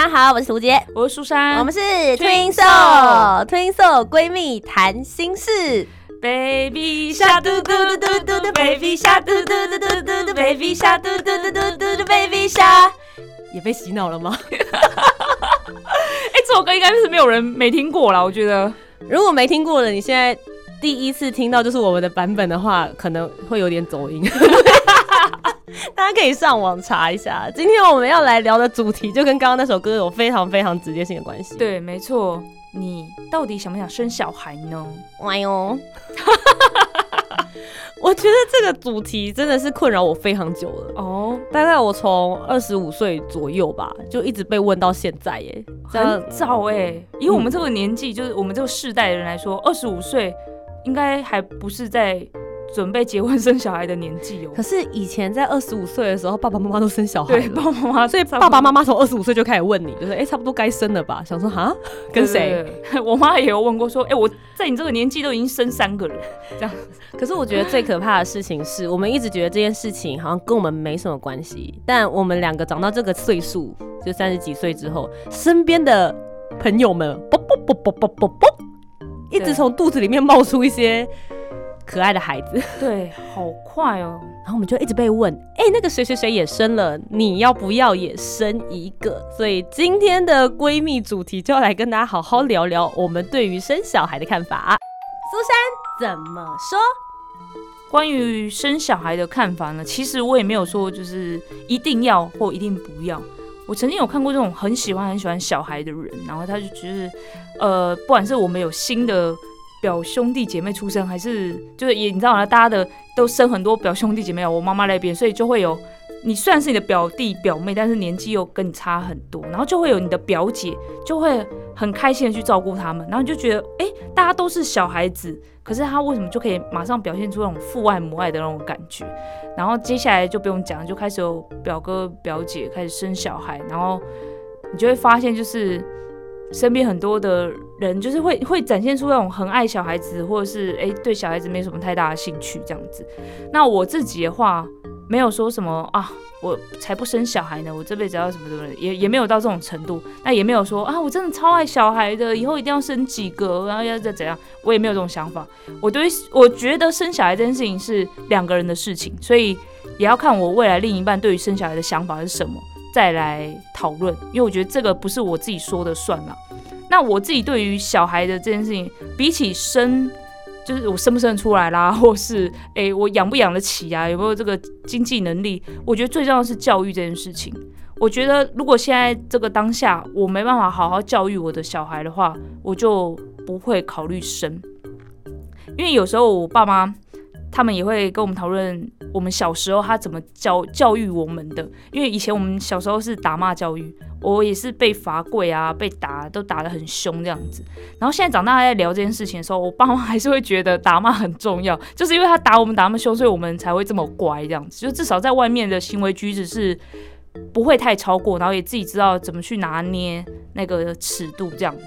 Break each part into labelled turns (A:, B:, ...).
A: 大家好，我是涂杰，
B: 我是苏珊，
A: 我们是 Twin Soul，Twin Soul 闺蜜谈心事。
B: Baby 下嘟嘟嘟嘟嘟嘟，Baby 下嘟嘟嘟嘟嘟嘟，Baby 下嘟嘟嘟嘟嘟嘟，Baby 下。
A: 也被洗脑了吗？
B: 哎，这首歌应该是没有人没听过了，我觉得。
A: 如果没听过的，你现在第一次听到就是我们的版本的话，可能会有点走音。大家可以上网查一下。今天我们要来聊的主题，就跟刚刚那首歌有非常非常直接性的关系。
B: 对，没错。你到底想不想生小孩呢？
A: 哎呦，我觉得这个主题真的是困扰我非常久了哦。大概我从二十五岁左右吧，就一直被问到现在耶，
B: 很早哎。以我们这个年纪，就是我们这个世代的人来说，二十五岁应该还不是在。准备结婚生小孩的年纪哦，
A: 可是以前在二十五岁的时候，爸爸妈妈都生小孩
B: 对，爸爸妈妈，
A: 所以爸爸妈妈从二十五岁就开始问你，就是哎，差不多该生了吧？想说哈，跟谁？
B: 我妈也有问过，说哎，我在你这个年纪都已经生三个了，这样。
A: 可是我觉得最可怕的事情是，我们一直觉得这件事情好像跟我们没什么关系，但我们两个长到这个岁数，就三十几岁之后，身边的朋友们，啵啵啵啵啵啵啵，一直从肚子里面冒出一些。可爱的孩子，
B: 对，好快哦。
A: 然后我们就一直被问，哎，那个谁谁谁也生了，你要不要也生一个？所以今天的闺蜜主题就要来跟大家好好聊聊我们对于生小孩的看法。苏珊怎么说？
B: 关于生小孩的看法呢？其实我也没有说就是一定要或一定不要。我曾经有看过这种很喜欢很喜欢小孩的人，然后他就觉得，呃，不管是我们有新的。表兄弟姐妹出生，还是就是也你知道吗？大家的都生很多表兄弟姐妹，我妈妈那边，所以就会有你虽然是你的表弟表妹，但是年纪又跟你差很多，然后就会有你的表姐，就会很开心的去照顾他们，然后你就觉得哎，大家都是小孩子，可是他为什么就可以马上表现出那种父爱母爱的那种感觉？然后接下来就不用讲，就开始有表哥表姐开始生小孩，然后你就会发现就是。身边很多的人就是会会展现出那种很爱小孩子，或者是哎对小孩子没什么太大的兴趣这样子。那我自己的话，没有说什么啊，我才不生小孩呢，我这辈子要什么什么，也也没有到这种程度。那也没有说啊，我真的超爱小孩的，以后一定要生几个，然后要再怎样，我也没有这种想法。我对我觉得生小孩这件事情是两个人的事情，所以也要看我未来另一半对于生小孩的想法是什么。再来讨论，因为我觉得这个不是我自己说的算了。那我自己对于小孩的这件事情，比起生，就是我生不生得出来啦，或是诶我养不养得起啊，有没有这个经济能力？我觉得最重要的是教育这件事情。我觉得如果现在这个当下我没办法好好教育我的小孩的话，我就不会考虑生。因为有时候我爸妈。他们也会跟我们讨论我们小时候他怎么教教育我们的，因为以前我们小时候是打骂教育，我也是被罚跪啊，被打都打得很凶这样子。然后现在长大在聊这件事情的时候，我爸妈还是会觉得打骂很重要，就是因为他打我们打那么凶，所以我们才会这么乖这样子。就至少在外面的行为举止是不会太超过，然后也自己知道怎么去拿捏那个尺度这样子。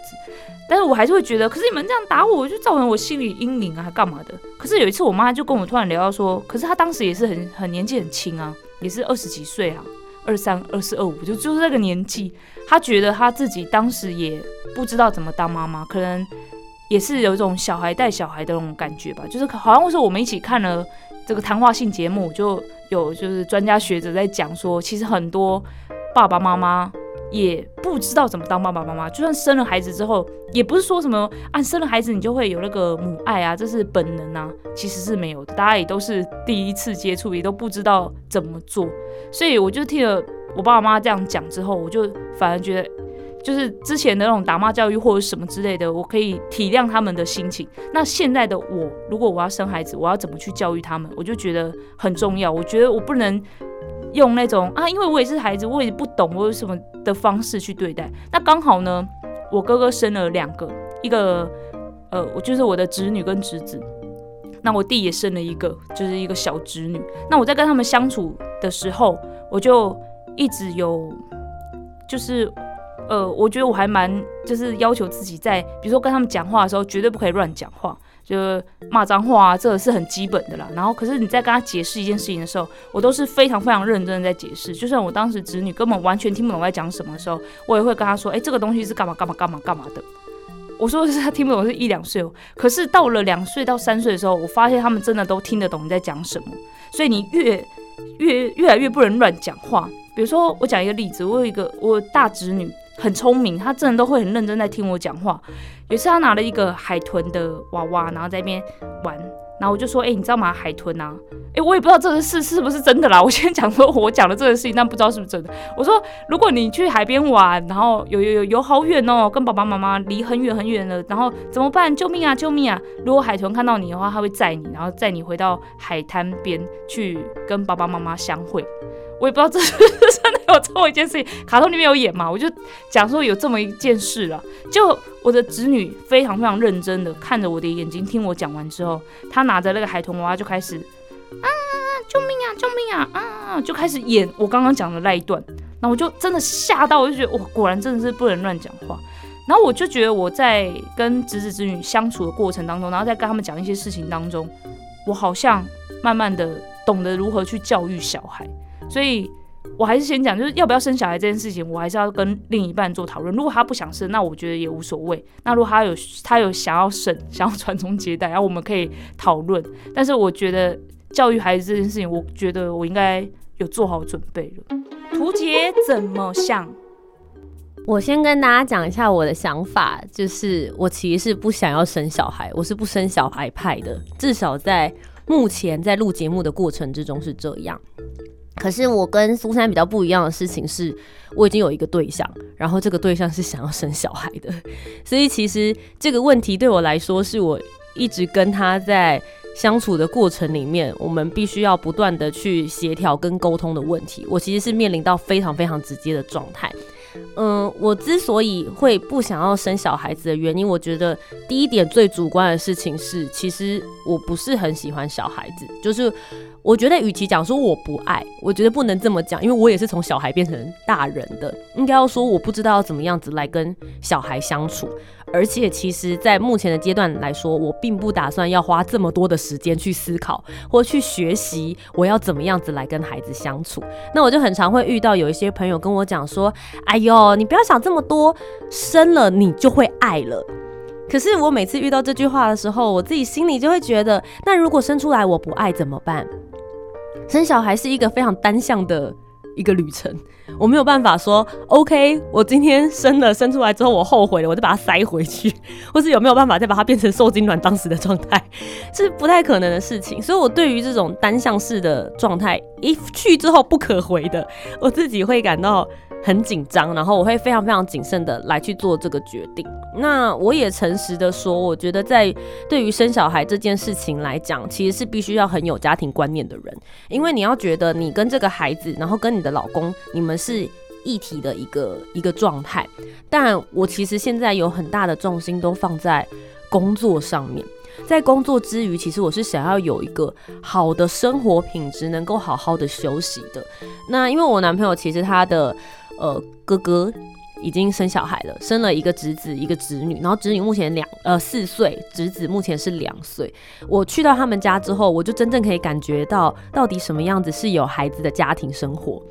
B: 但是我还是会觉得，可是你们这样打我，就造成我心理阴影啊，干嘛的？可是有一次，我妈就跟我突然聊到说，可是她当时也是很很年纪很轻啊，也是二十几岁啊，二三、二四、二五，就就是那个年纪。她觉得她自己当时也不知道怎么当妈妈，可能也是有一种小孩带小孩的那种感觉吧。就是好像是我们一起看了这个谈话性节目，就有就是专家学者在讲说，其实很多爸爸妈妈。也不知道怎么当爸爸妈妈，就算生了孩子之后，也不是说什么啊，生了孩子你就会有那个母爱啊，这是本能啊，其实是没有的。大家也都是第一次接触，也都不知道怎么做，所以我就听了我爸爸妈妈这样讲之后，我就反而觉得，就是之前的那种打骂教育或者什么之类的，我可以体谅他们的心情。那现在的我，如果我要生孩子，我要怎么去教育他们，我就觉得很重要。我觉得我不能。用那种啊，因为我也是孩子，我也不懂我有什么的方式去对待。那刚好呢，我哥哥生了两个，一个呃，我就是我的侄女跟侄子。那我弟也生了一个，就是一个小侄女。那我在跟他们相处的时候，我就一直有，就是呃，我觉得我还蛮就是要求自己在，比如说跟他们讲话的时候，绝对不可以乱讲话，就骂脏话啊，这个是很基本的啦。然后，可是你在跟他解释一件事情的时候，我都是非常非常认真的在解释。就算我当时侄女根本完全听不懂我在讲什么的时候，我也会跟他说：“哎，这个东西是干嘛干嘛干嘛干嘛的。”我说的是他听不懂，是一两岁哦。可是到了两岁到三岁的时候，我发现他们真的都听得懂你在讲什么。所以你越越越来越不能乱讲话。比如说，我讲一个例子，我有一个我大侄女很聪明，他真的都会很认真在听我讲话。有一次，他拿了一个海豚的娃娃，然后在那边玩。然后我就说，哎，你知道吗？海豚啊，哎，我也不知道这个事是不是真的啦。我先讲说，我讲的这个事情，但不知道是不是真的。我说，如果你去海边玩，然后有有有游好远哦，跟爸爸妈妈离很远很远了，然后怎么办？救命啊，救命啊！如果海豚看到你的话，它会载你，然后载你回到海滩边去跟爸爸妈妈相会。我也不知道这是真的有这么一件事情，卡通里面有演嘛？我就讲说有这么一件事了。就我的侄女非常非常认真的看着我的眼睛，听我讲完之后，她拿着那个海豚娃娃就开始啊，救命啊，救命啊啊，就开始演我刚刚讲的那一段。然后我就真的吓到，我就觉得哇，果然真的是不能乱讲话。然后我就觉得我在跟侄子侄女相处的过程当中，然后在跟他们讲一些事情当中，我好像慢慢的懂得如何去教育小孩。所以，我还是先讲，就是要不要生小孩这件事情，我还是要跟另一半做讨论。如果他不想生，那我觉得也无所谓。那如果他有他有想要生，想要传宗接代，然后我们可以讨论。但是我觉得教育孩子这件事情，我觉得我应该有做好准备了。图杰怎么想？
A: 我先跟大家讲一下我的想法，就是我其实是不想要生小孩，我是不生小孩派的。至少在目前在录节目的过程之中是这样。可是我跟苏珊比较不一样的事情是，我已经有一个对象，然后这个对象是想要生小孩的，所以其实这个问题对我来说，是我一直跟他在相处的过程里面，我们必须要不断的去协调跟沟通的问题。我其实是面临到非常非常直接的状态。嗯，我之所以会不想要生小孩子的原因，我觉得第一点最主观的事情是，其实我不是很喜欢小孩子，就是。我觉得，与其讲说我不爱，我觉得不能这么讲，因为我也是从小孩变成大人的，应该要说我不知道要怎么样子来跟小孩相处。而且，其实，在目前的阶段来说，我并不打算要花这么多的时间去思考或去学习我要怎么样子来跟孩子相处。那我就很常会遇到有一些朋友跟我讲说：“哎呦，你不要想这么多，生了你就会爱了。”可是我每次遇到这句话的时候，我自己心里就会觉得，那如果生出来我不爱怎么办？生小孩是一个非常单向的一个旅程，我没有办法说 OK，我今天生了生出来之后我后悔了，我就把它塞回去，或是有没有办法再把它变成受精卵当时的状态，是不太可能的事情。所以我对于这种单向式的状态，一去之后不可回的，我自己会感到。很紧张，然后我会非常非常谨慎的来去做这个决定。那我也诚实的说，我觉得在对于生小孩这件事情来讲，其实是必须要很有家庭观念的人，因为你要觉得你跟这个孩子，然后跟你的老公，你们是一体的一个一个状态。但我其实现在有很大的重心都放在工作上面，在工作之余，其实我是想要有一个好的生活品质，能够好好的休息的。那因为我男朋友其实他的。呃，哥哥已经生小孩了，生了一个侄子，一个侄女，然后侄女目前两呃四岁，侄子目前是两岁。我去到他们家之后，我就真正可以感觉到到底什么样子是有孩子的家庭生活。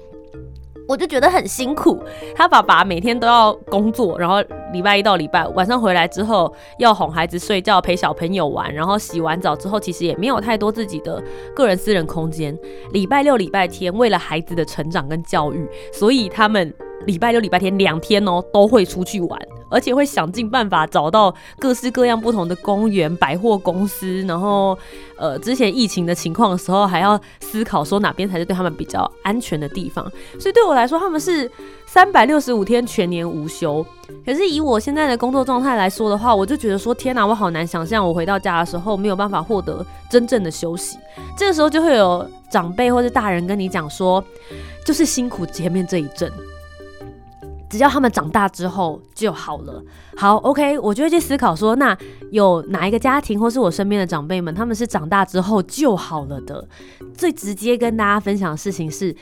A: 我就觉得很辛苦，他爸爸每天都要工作，然后礼拜一到礼拜晚上回来之后要哄孩子睡觉，陪小朋友玩，然后洗完澡之后其实也没有太多自己的个人私人空间。礼拜六、礼拜天为了孩子的成长跟教育，所以他们。礼拜六、礼拜天两天哦，都会出去玩，而且会想尽办法找到各式各样不同的公园、百货公司。然后，呃，之前疫情的情况的时候，还要思考说哪边才是对他们比较安全的地方。所以对我来说，他们是三百六十五天全年无休。可是以我现在的工作状态来说的话，我就觉得说，天哪，我好难想象我回到家的时候没有办法获得真正的休息。这个时候就会有长辈或者大人跟你讲说，就是辛苦前面这一阵。只要他们长大之后就好了。好，OK，我就会去思考说，那有哪一个家庭或是我身边的长辈们，他们是长大之后就好了的？最直接跟大家分享的事情是，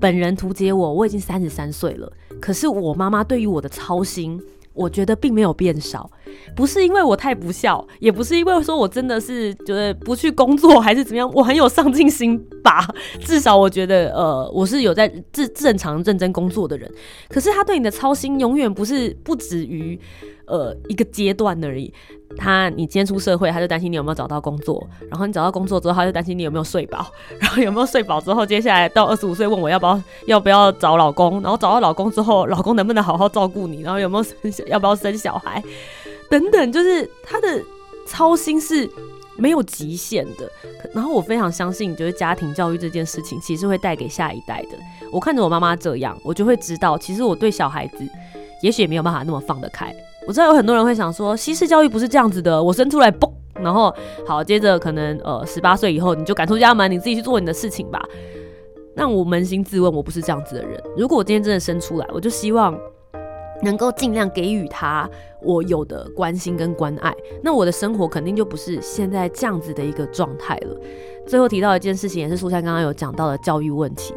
A: 本人图解我，我已经三十三岁了，可是我妈妈对于我的操心。我觉得并没有变少，不是因为我太不孝，也不是因为说我真的是觉得不去工作还是怎么样，我很有上进心吧。至少我觉得，呃，我是有在正正常认真工作的人。可是他对你的操心永远不是不止于。呃，一个阶段而已。他，你今天出社会，他就担心你有没有找到工作；然后你找到工作之后，他就担心你有没有睡饱；然后有没有睡饱之后，接下来到二十五岁问我要不要要不要找老公；然后找到老公之后，老公能不能好好照顾你；然后有没有生要不要生小孩等等，就是他的操心是没有极限的。然后我非常相信，就是家庭教育这件事情，其实会带给下一代的。我看着我妈妈这样，我就会知道，其实我对小孩子，也许也没有办法那么放得开。我知道有很多人会想说，西式教育不是这样子的。我生出来嘣，然后好，接着可能呃十八岁以后你就赶出家门，你自己去做你的事情吧。那我扪心自问，我不是这样子的人。如果我今天真的生出来，我就希望。能够尽量给予他我有的关心跟关爱，那我的生活肯定就不是现在这样子的一个状态了。最后提到一件事情，也是苏珊刚刚有讲到的教育问题。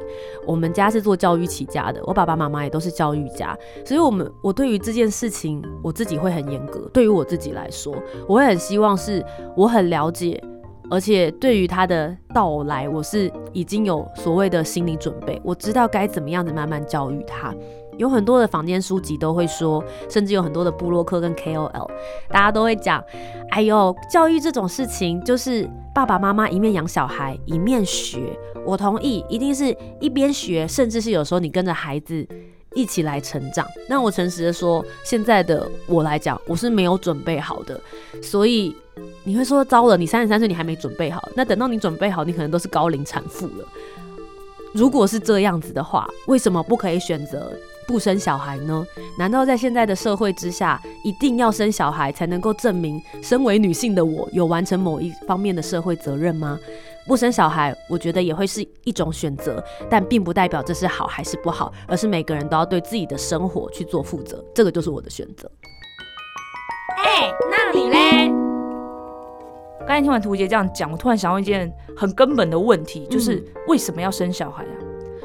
A: 我们家是做教育起家的，我爸爸妈妈也都是教育家，所以我们我对于这件事情，我自己会很严格。对于我自己来说，我会很希望是我很了解，而且对于他的到来，我是已经有所谓的心理准备，我知道该怎么样子慢慢教育他。有很多的坊间书籍都会说，甚至有很多的布洛克跟 KOL，大家都会讲，哎呦，教育这种事情就是爸爸妈妈一面养小孩一面学。我同意，一定是一边学，甚至是有时候你跟着孩子一起来成长。那我诚实的说，现在的我来讲，我是没有准备好的。所以你会说，糟了，你三十三岁你还没准备好，那等到你准备好，你可能都是高龄产妇了。如果是这样子的话，为什么不可以选择？不生小孩呢？难道在现在的社会之下，一定要生小孩才能够证明身为女性的我有完成某一方面的社会责任吗？不生小孩，我觉得也会是一种选择，但并不代表这是好还是不好，而是每个人都要对自己的生活去做负责。这个就是我的选择。
B: 哎，那你嘞？刚才听完图杰这样讲，我突然想到一件很根本的问题，就是为什么要生小孩啊？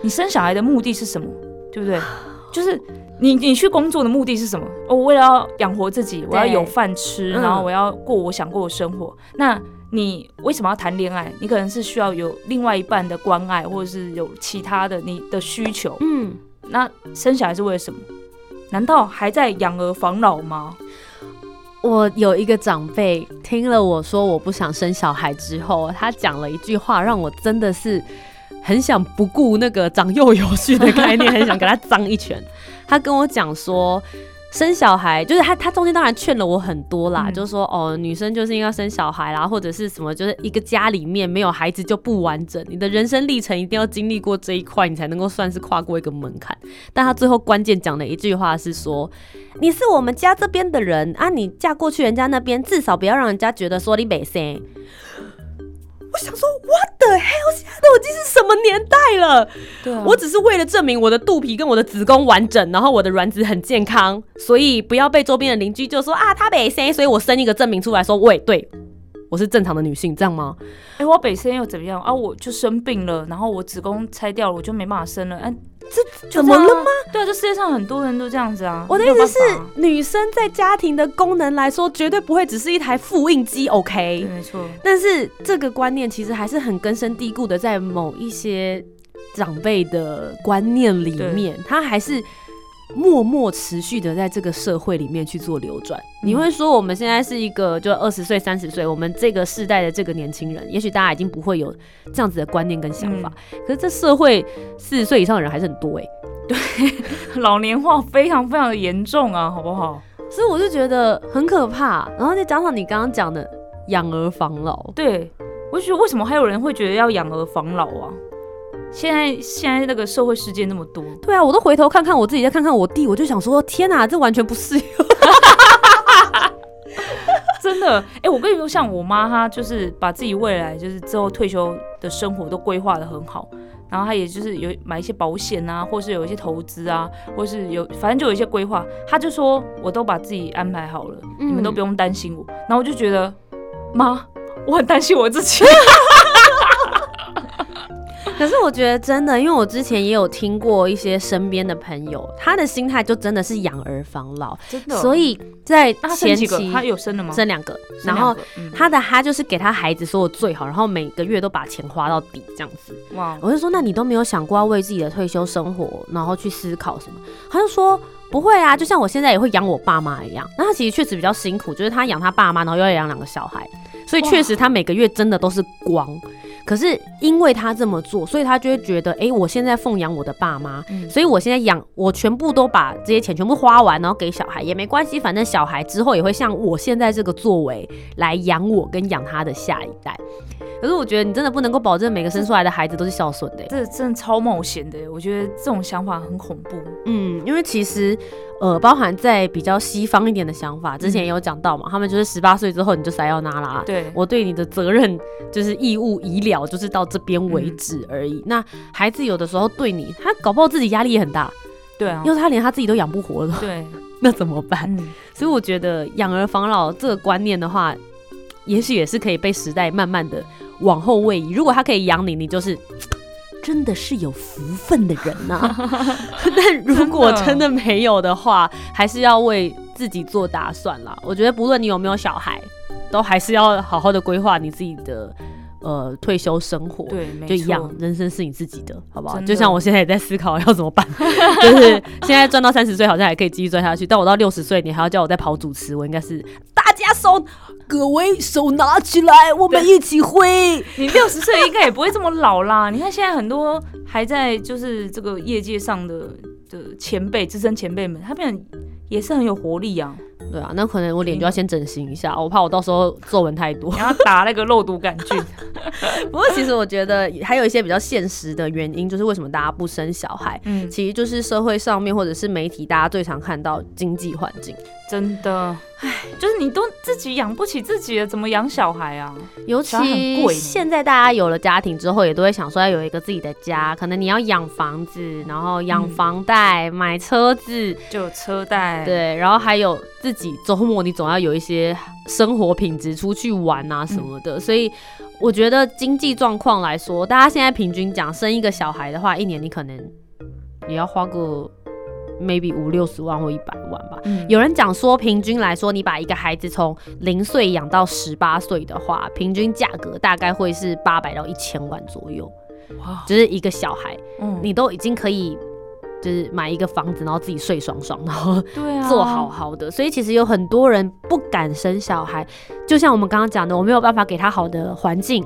B: 你生小孩的目的是什么？对不对？就是你，你去工作的目的是什么？我为了要养活自己，我要有饭吃，然后我要过我想过的生活。那你为什么要谈恋爱？你可能是需要有另外一半的关爱，或者是有其他的你的需求。嗯，那生小孩是为了什么？难道还在养儿防老吗？
A: 我有一个长辈听了我说我不想生小孩之后，他讲了一句话，让我真的是。很想不顾那个长幼有序的概念，很想给他脏一拳。他跟我讲说，生小孩就是他，他中间当然劝了我很多啦，就是说哦，女生就是应该生小孩啦，或者是什么，就是一个家里面没有孩子就不完整，你的人生历程一定要经历过这一块，你才能够算是跨过一个门槛。但他最后关键讲的一句话是说，你是我们家这边的人啊，你嫁过去人家那边，至少不要让人家觉得说你没生。我想说，What the hell？现在都已经是什么年代了？
B: 对，
A: 我只是为了证明我的肚皮跟我的子宫完整，然后我的卵子很健康，所以不要被周边的邻居就说啊，他没生，所以我生一个证明出来说，喂，对我是正常的女性，这样吗？
B: 哎，我北生又怎么样啊？我就生病了，然后我子宫拆掉了，我就没办法生了，哎。这
A: 怎么了吗？
B: 对啊，这世界上很多人都这样子啊。
A: 我的意思是，女生在家庭的功能来说，绝对不会只是一台复印机，OK？
B: 没错。
A: 但是这个观念其实还是很根深蒂固的，在某一些长辈的观念里面，他还是。默默持续的在这个社会里面去做流转。你会说我们现在是一个就二十岁、三十岁，我们这个世代的这个年轻人，也许大家已经不会有这样子的观念跟想法。可是这社会四十岁以上的人还是很多哎，
B: 对，老年化非常非常的严重啊，好不好？
A: 所以我就觉得很可怕。然后再加上你刚刚讲的养儿防老，
B: 对我就觉得为什么还有人会觉得要养儿防老啊？现在现在那个社会事件那么多，
A: 对啊，我都回头看看我自己，再看看我弟，我就想说，天哪，这完全不适用，
B: 真的。哎，我跟你说，像我妈，她就是把自己未来就是之后退休的生活都规划的很好，然后她也就是有买一些保险啊，或是有一些投资啊，或是有反正就有一些规划。她就说我都把自己安排好了，你们都不用担心我。然后我就觉得妈，我很担心我自己。
A: 可是我觉得真的，因为我之前也有听过一些身边的朋友，他的心态就真的是养儿防老，
B: 真的。
A: 所以在前期？
B: 他有生了吗？
A: 生两个，然后他的他就是给他孩子说的最好，然后每个月都把钱花到底这样子。
B: 哇，
A: 我就说，那你都没有想过要为自己的退休生活，然后去思考什么？他就说不会啊，就像我现在也会养我爸妈一样。那他其实确实比较辛苦，就是他养他爸妈，然后又要养两个小孩，所以确实他每个月真的都是光。可是因为他这么做，所以他就会觉得，哎、我现在奉养我的爸妈，
B: 嗯
A: 所以我现在养，我全部都把这些钱全部花完，然后给小孩也没关系，反正小孩之后也会像我现在这个作为来养我跟养他的下一代。可是我觉得你真的不能够保证每个生出来的孩子都是孝顺的、
B: 这真的超冒险的耶，我觉得这种想法很恐怖。
A: 嗯，因为其实呃，包含在比较西方一点的想法，之前也有讲到嘛，他们就是十八岁之后你就塞要拿啦。
B: 对，
A: 我对你的责任就是义务医疗，就是到这边为止而已。那孩子有的时候对你，他搞不好自己压力也很大，
B: 对啊，
A: 因为他连他自己都养不活了，
B: 对，
A: 那怎么办？
B: 嗯，
A: 所以我觉得养儿防老这个观念的话，也许也是可以被时代慢慢的往后位移。如果他可以养你，你就是。真的是有福分的人呐、但如果真的没有的话，还是要为自己做打算啦。我觉得不论你有没有小孩，都还是要好好的规划你自己的呃退休生活。
B: 对，
A: 就一样，人生是你自己的，好不好？就像我现在也在思考要怎么办，就是现在赚到三十岁好像还可以继续赚下去，但我到六十岁，你还要叫我再跑主持，我应该是大家手，各位手拿起来，我们一起挥。
B: 你六十岁应该也不会这么老啦。你看现在很多还在就是这个业界上的的前辈、资深前辈们，他们也是很有活力啊。
A: 对啊，那可能我脸就要先整形一下，我怕我到时候皱纹太多。
B: 然后打那个肉毒杆菌，
A: 不过其实我觉得还有一些比较现实的原因，就是为什么大家不生小孩，
B: 嗯，
A: 其实就是社会上面或者是媒体大家最常看到经济环境。
B: 真的，唉，就是你都自己养不起自己了，怎么养小孩啊？
A: 尤其
B: 贵
A: 现在大家有了家庭之后，也都会想说要有一个自己的家，可能你要养房子，然后养
B: 嗯
A: 房贷、买车子，
B: 就有车贷，，
A: 对，然后还有自己周末你总要有一些生活品质，出去玩啊什么的，所以。我觉得经济状况来说，大家现在平均讲生一个小孩的话，一年你可能也要花个 maybe 五六十万或一百万吧。
B: 嗯，
A: 有人讲说，平均来说，你把一个孩子从零岁养到十八岁的话，平均价格大概会是八百到一千万左右，
B: 哇，
A: 就是一个小孩，
B: 嗯，
A: 你都已经可以就是买一个房子，然后自己睡爽爽，然后
B: 对啊，
A: 做好好的。所以其实有很多人不敢生小孩，就像我们刚刚讲的，我没有办法给他好的环境。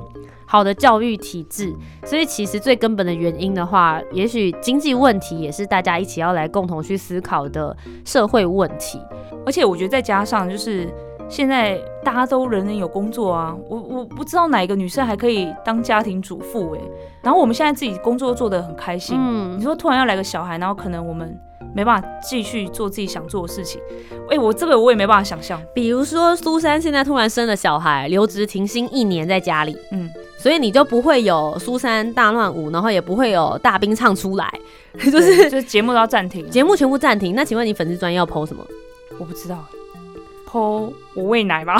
A: 好的教育体制，所以其实最根本的原因的话，也许经济问题也是大家一起要来共同去思考的社会问题。
B: 而且我觉得再加上就是现在大家都人人有工作啊，我我不知道哪一个女生还可以当家庭主妇哎、然后我们现在自己工作做得很开心，
A: 嗯。
B: 你，说突然要来个小孩，然后可能我们没办法继续做自己想做的事情，哎、我这个我也没办法想象，
A: 比如说苏珊现在突然生了小孩，留职停薪一年在家里，
B: 嗯，
A: 所以你就不会有苏珊大乱舞，然后也不会有大兵唱出来，就是
B: 就是节目都要暂停，
A: 节目全部暂停。那请问你粉丝专业要 PO 什么？
B: 我不知道。剖我喂奶吧，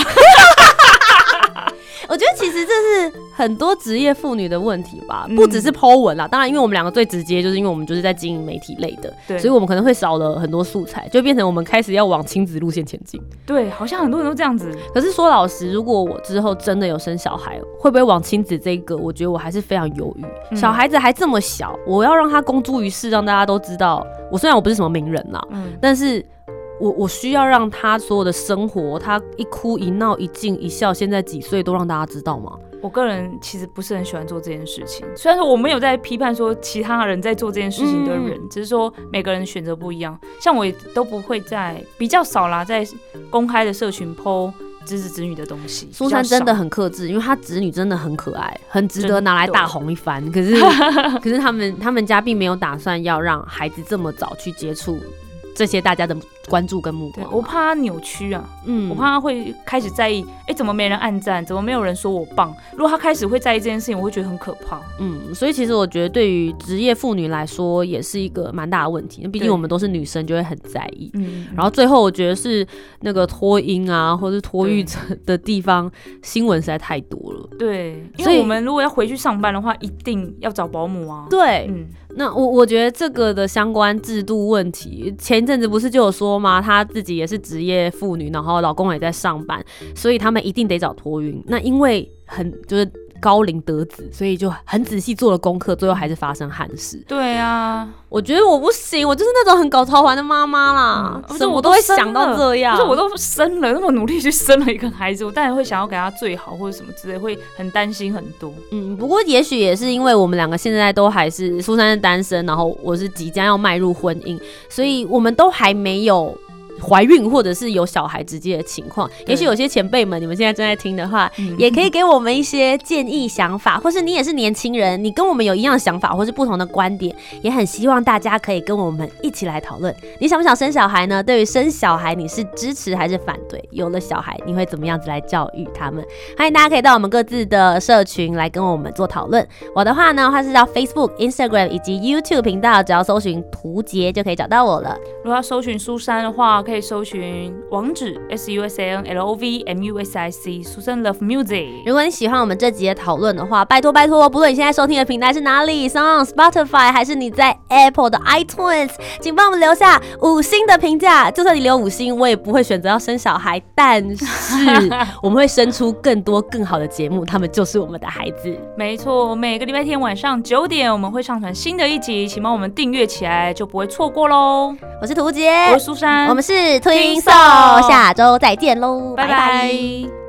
A: 我觉得其实这是很多职业妇女的问题吧，
B: 嗯
A: 不只是 PO 文啦。当然，因为我们两个最直接，就是因为我们就是在经营媒体类的，
B: 对，
A: 所以我们可能会少了很多素材，就变成我们开始要往亲子路线前进。
B: 对，好像很多人都这样子，
A: 可是说老实，如果我之后真的有生小孩，会不会往亲子这一个？我觉得我还是非常犹豫。
B: 嗯
A: 小孩子还这么小，我要让他公诸于世，让大家都知道。我虽然我不是什么名人啦，
B: 嗯，
A: 但是我我需要让他所有的生活，他一哭一闹一静一笑，现在几岁都让大家知道吗？
B: 我个人其实不是很喜欢做这件事情，虽然说我没有在批判说其他人在做这件事情的人，只是说每个人选择不一样。像我也都不会在比较少啦，在公开的社群 PO 子子子女的东西。
A: 苏珊真的很克制，因为她侄女真的很可爱，很值得拿来大红一番。可是 可是他们他们家并没有打算要让孩子这么早去接触这些大家的关注跟目光。
B: 我怕他扭曲啊，
A: 嗯
B: 我怕他会开始在意，哎、怎么没人按赞，怎么没有人说我棒？如果他开始会在意这件事情，我会觉得很可怕。
A: 嗯，所以其实我觉得对于职业妇女来说，也是一个蛮大的问题。毕竟我们都是女生，就会很在意。
B: 嗯，
A: 然后最后，我觉得是那个脱音啊，或是托育
B: 对
A: 的地方，新闻实在太多了。
B: 对，因为我们如果要回去上班的话，一定要找保姆啊。
A: 对，
B: 嗯，
A: 那我我觉得这个的相关制度问题，前一阵子不是就有说妈？她自己也是职业妇女，然后老公也在上班，所以他们一定得找托运。那因为很就是高龄得子，所以就很仔细做了功课，最后还是发生憾事。
B: 对啊，
A: 我觉得我不行，我就是那种很搞超环的妈妈啦，
B: 不
A: 是，我都会想到这样。
B: 不是我都生了，那么努力去生了一个孩子，我当然会想要给他最好或者什么之类，会很担心很多。
A: 嗯，不过也许也是因为我们两个现在都还是苏珊是单身，然后我是即将要迈入婚姻，所以我们都还没有。怀孕或者是有小孩直接的情况，也许有些前辈们，你们现在正在听的话，
B: 嗯
A: 也可以给我们一些建议、想法，或是你也是年轻人，你跟我们有一样的想法，或是不同的观点，也很希望大家可以跟我们一起来讨论。你想不想生小孩呢？对于生小孩，你是支持还是反对？有了小孩，你会怎么样子来教育他们？欢迎大家可以到我们各自的社群来跟我们做讨论。我的话呢，它是到 Facebook、Instagram 以及 YouTube 频道，只要搜寻“图杰”就可以找到我了。
B: 如果要搜寻苏珊的话，可以搜寻网址 s u s a n l o v m u s i c Susan Love Music。
A: 如果你喜欢我们这集的讨论的话，拜托拜托，不论你现在收听的平台是哪里 s o n Spotify 还是你在 Apple 的 iTunes，请帮我们留下五星的评价。就算你留五星，我也不会选择要生小孩，但是 我们会生出更多更好的节目，他们就是我们的孩子。
B: 没错，每个礼拜天晚上九点我们会上传新的一集，请帮我们订阅起来，就不会错过喽。
A: 我是图杰，
B: 我是苏珊，
A: 我们是
B: 是
A: 推
B: 送
A: 下周再见喽
B: 拜拜。